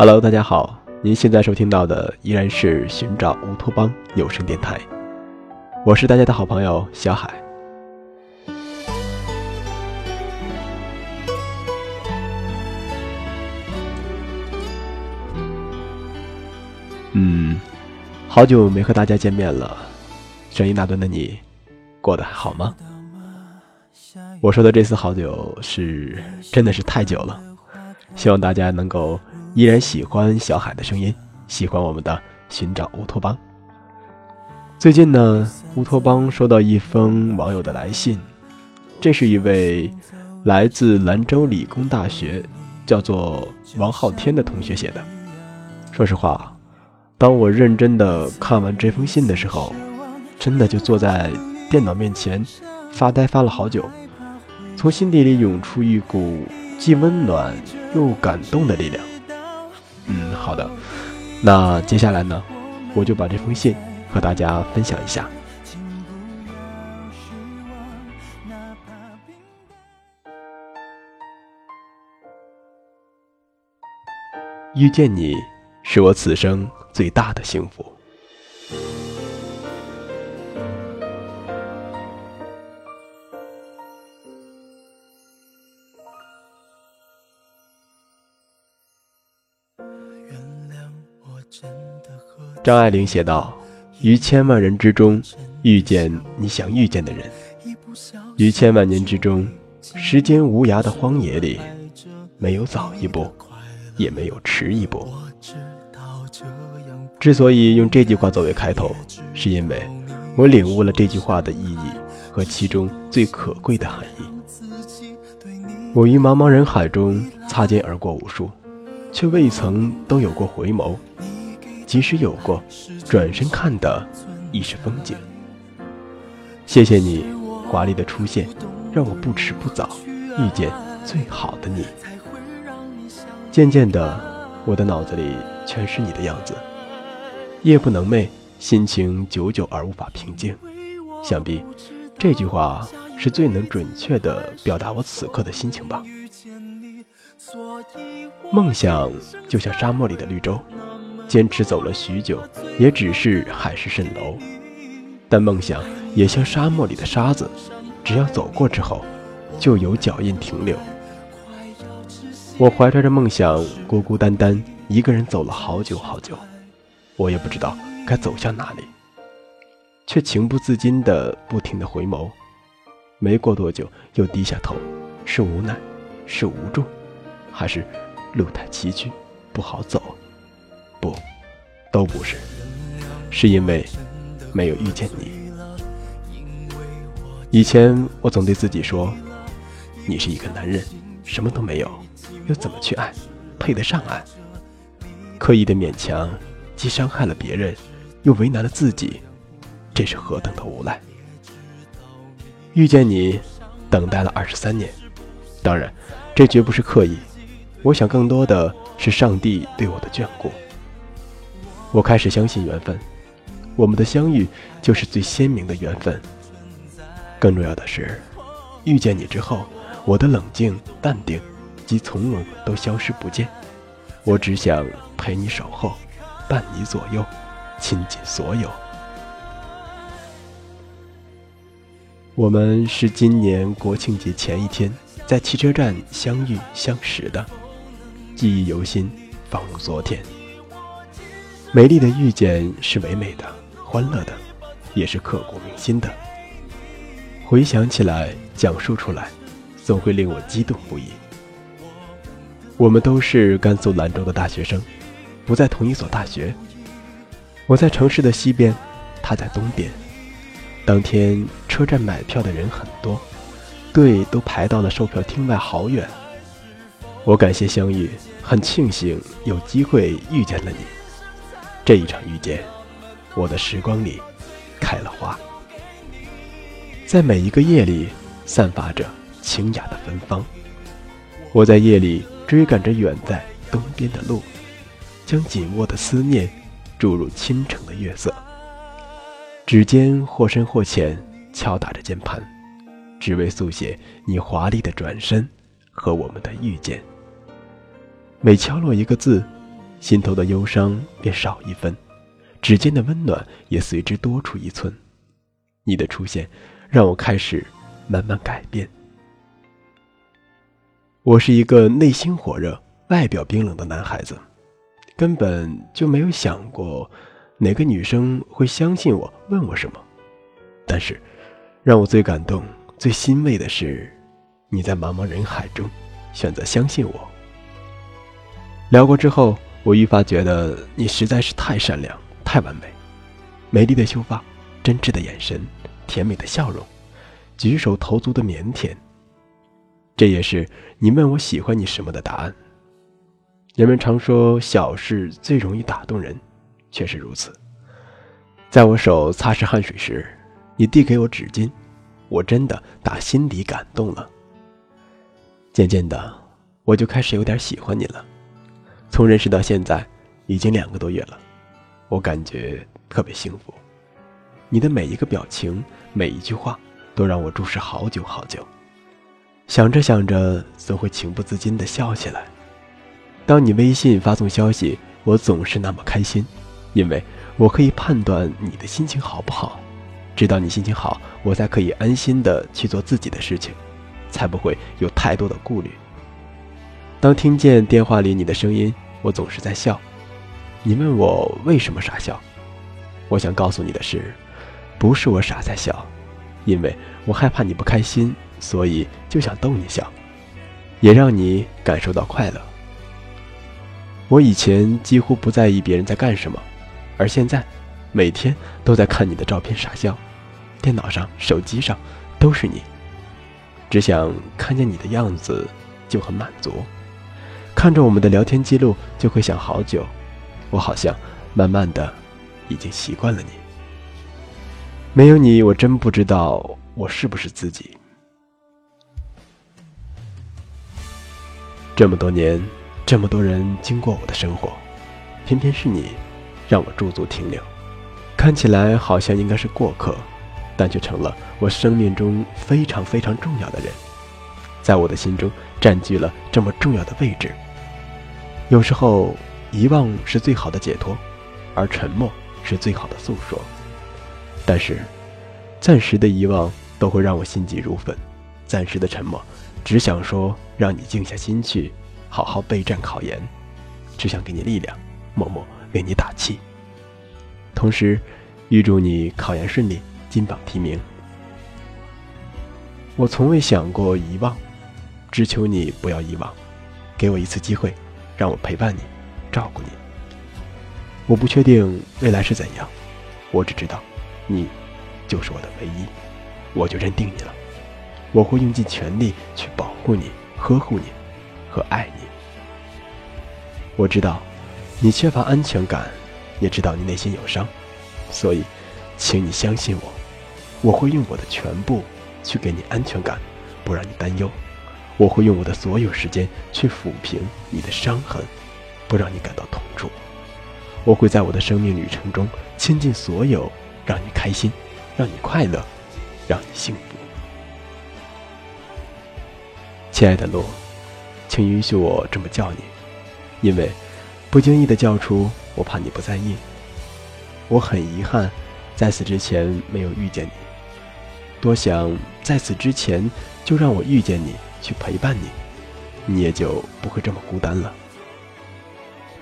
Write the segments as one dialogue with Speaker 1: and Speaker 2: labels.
Speaker 1: Hello，大家好，您现在收听到的依然是《寻找乌托邦》有声电台，我是大家的好朋友小海。嗯，好久没和大家见面了，声音那端的你，过得还好吗？我说的这次好久是真的是太久了，希望大家能够依然喜欢小海的声音，喜欢我们的寻找乌托邦。最近呢，乌托邦收到一封网友的来信，这是一位来自兰州理工大学，叫做王浩天的同学写的。说实话。当我认真的看完这封信的时候，真的就坐在电脑面前发呆发了好久，从心底里涌出一股既温暖又感动的力量。嗯，好的，那接下来呢，我就把这封信和大家分享一下。遇见你，是我此生。最大的幸福。张爱玲写道：“于千万人之中遇见你想遇见的人，于千万年之中，时间无涯的荒野里，没有早一步，也没有迟一步。”之所以用这句话作为开头，是因为我领悟了这句话的意义和其中最可贵的含义。我于茫茫人海中擦肩而过无数，却未曾都有过回眸；即使有过，转身看的亦是风景。谢谢你华丽的出现，让我不迟不早遇见最好的你。渐渐的，我的脑子里全是你的样子。夜不能寐，心情久久而无法平静。想必这句话是最能准确的表达我此刻的心情吧。梦想就像沙漠里的绿洲，坚持走了许久，也只是海市蜃楼。但梦想也像沙漠里的沙子，只要走过之后，就有脚印停留。我怀揣着梦想，孤孤单单一个人走了好久好久。我也不知道该走向哪里，却情不自禁地不停地回眸。没过多久，又低下头，是无奈，是无助，还是路太崎岖，不好走？都不是，是因为没有遇见你。以前我总对自己说：“你是一个男人，什么都没有，又怎么去爱，配得上爱？”刻意的勉强。既伤害了别人，又为难了自己，这是何等的无赖！遇见你，等待了二十三年，当然，这绝不是刻意。我想，更多的是上帝对我的眷顾。我开始相信缘分，我们的相遇就是最鲜明的缘分。更重要的是，遇见你之后，我的冷静、淡定及从容都消失不见。我只想陪你守候。伴你左右，倾尽所有。我们是今年国庆节前一天在汽车站相遇相识的，记忆犹新，仿如昨天。美丽的遇见是唯美的、欢乐的，也是刻骨铭心的。回想起来，讲述出来，总会令我激动不已。我们都是甘肃兰州的大学生。不在同一所大学，我在城市的西边，他在东边。当天车站买票的人很多，队都排到了售票厅外好远。我感谢相遇，很庆幸有机会遇见了你。这一场遇见，我的时光里开了花，在每一个夜里散发着清雅的芬芳。我在夜里追赶着远在东边的路。将紧握的思念注入倾城的月色，指尖或深或浅敲打着键盘，只为速写你华丽的转身和我们的遇见。每敲落一个字，心头的忧伤便少一分，指尖的温暖也随之多出一寸。你的出现，让我开始慢慢改变。我是一个内心火热、外表冰冷的男孩子，根本就没有想过哪个女生会相信我、问我什么。但是，让我最感动、最欣慰的是，你在茫茫人海中选择相信我。聊过之后，我愈发觉得你实在是太善良、太完美，美丽的秀发、真挚的眼神、甜美的笑容、举手投足的腼腆。这也是你问我喜欢你什么的答案。人们常说小事最容易打动人，确实如此。在我手擦拭汗水时，你递给我纸巾，我真的打心底感动了。渐渐的，我就开始有点喜欢你了。从认识到现在，已经两个多月了，我感觉特别幸福。你的每一个表情，每一句话，都让我注视好久好久。想着想着，总会情不自禁地笑起来。当你微信发送消息，我总是那么开心，因为我可以判断你的心情好不好。知道你心情好，我才可以安心的去做自己的事情，才不会有太多的顾虑。当听见电话里你的声音，我总是在笑。你问我为什么傻笑，我想告诉你的是，不是我傻在笑，因为我害怕你不开心。所以就想逗你笑，也让你感受到快乐。我以前几乎不在意别人在干什么，而现在每天都在看你的照片傻笑，电脑上、手机上都是你，只想看见你的样子就很满足。看着我们的聊天记录就会想好久，我好像慢慢的已经习惯了你。没有你，我真不知道我是不是自己。这么多年，这么多人经过我的生活，偏偏是你，让我驻足停留。看起来好像应该是过客，但却成了我生命中非常非常重要的人，在我的心中占据了这么重要的位置。有时候，遗忘是最好的解脱，而沉默是最好的诉说。但是，暂时的遗忘都会让我心急如焚，暂时的沉默。只想说，让你静下心去，好好备战考研。只想给你力量，默默为你打气。同时，预祝你考研顺利，金榜题名。我从未想过遗忘，只求你不要遗忘，给我一次机会，让我陪伴你，照顾你。我不确定未来是怎样，我只知道，你就是我的唯一，我就认定你了。我会用尽全力去保护你、呵护你和爱你。我知道你缺乏安全感，也知道你内心有伤，所以，请你相信我，我会用我的全部去给你安全感，不让你担忧。我会用我的所有时间去抚平你的伤痕，不让你感到痛楚。我会在我的生命旅程中倾尽所有，让你开心，让你快乐，让你幸福。亲爱的洛，请允许我这么叫你，因为不经意的叫出，我怕你不在意。我很遗憾，在此之前没有遇见你。多想在此之前就让我遇见你，去陪伴你，你也就不会这么孤单了。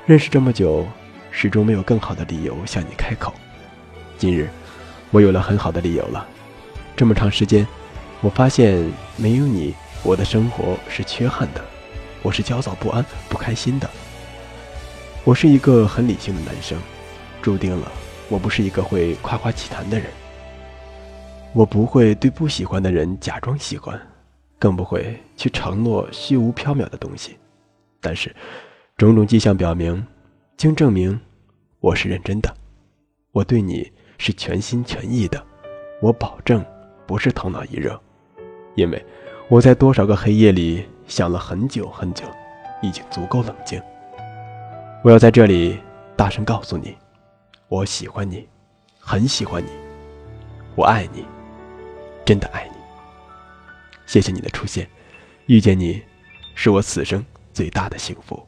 Speaker 1: 认识这么久，始终没有更好的理由向你开口。今日，我有了很好的理由了。这么长时间，我发现没有你。我的生活是缺憾的，我是焦躁不安、不开心的。我是一个很理性的男生，注定了我不是一个会夸夸其谈的人。我不会对不喜欢的人假装喜欢，更不会去承诺虚无缥缈的东西。但是，种种迹象表明，经证明，我是认真的。我对你是全心全意的，我保证不是头脑一热，因为。我在多少个黑夜里想了很久很久，已经足够冷静。我要在这里大声告诉你，我喜欢你，很喜欢你，我爱你，真的爱你。谢谢你的出现，遇见你，是我此生最大的幸福。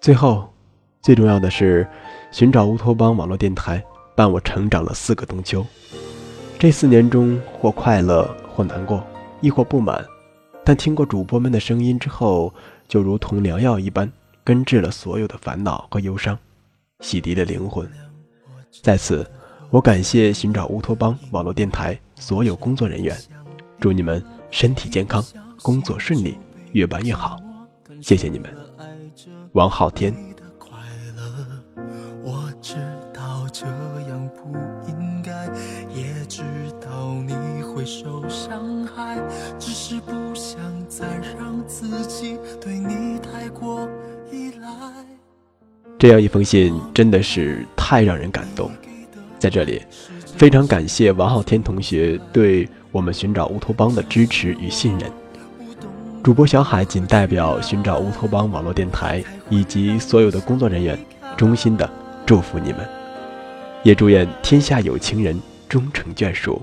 Speaker 2: 最后，最重要的是，寻找乌托邦网络电台伴我成长了四个冬秋。这四年中，或快乐，或难过，亦或不满，但听过主播们的声音之后，就如同良药一般，根治了所有的烦恼和忧伤，洗涤了灵魂。在此，我感谢寻找乌托邦网络电台所有工作人员，祝你们身体健康，工作顺利，越办越好。谢谢你们，王浩天。我知道这样不应该，也知道你会受伤害，只是不想再让自己对你太过依赖。这样一封信真的是太让人感动，在这里，非常感谢王浩天同学对我们寻找乌托邦的支持与信任。主播小海仅代表寻找乌托邦网络电台以及所有的工作人员，衷心的祝福你们，也祝愿天下有情人终成眷属。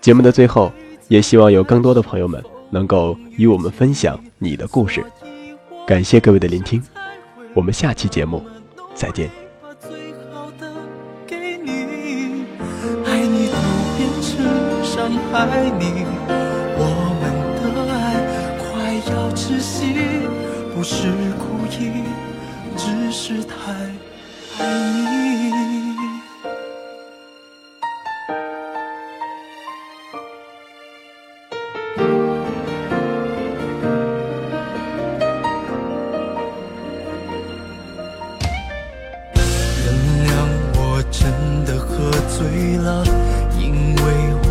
Speaker 2: 节目的最后，也希望有更多的朋友们能够与我们分享你的故事。感谢各位的聆听，我们下期节目再见。爱你我们的爱快要窒息，不是故意，只是太爱你。原谅我真的喝醉了，因为我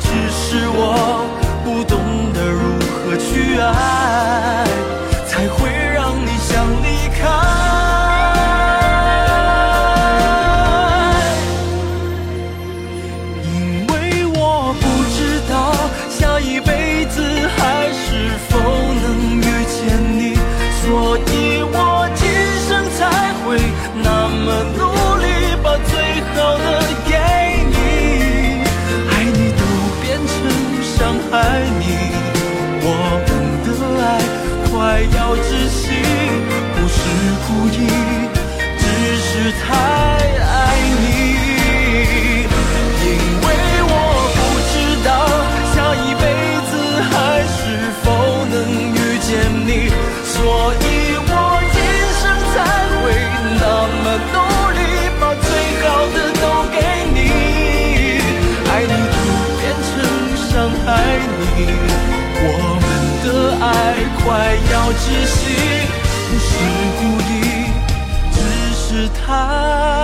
Speaker 2: 只是我不懂得如何去爱，窒息，不是故意，只是太。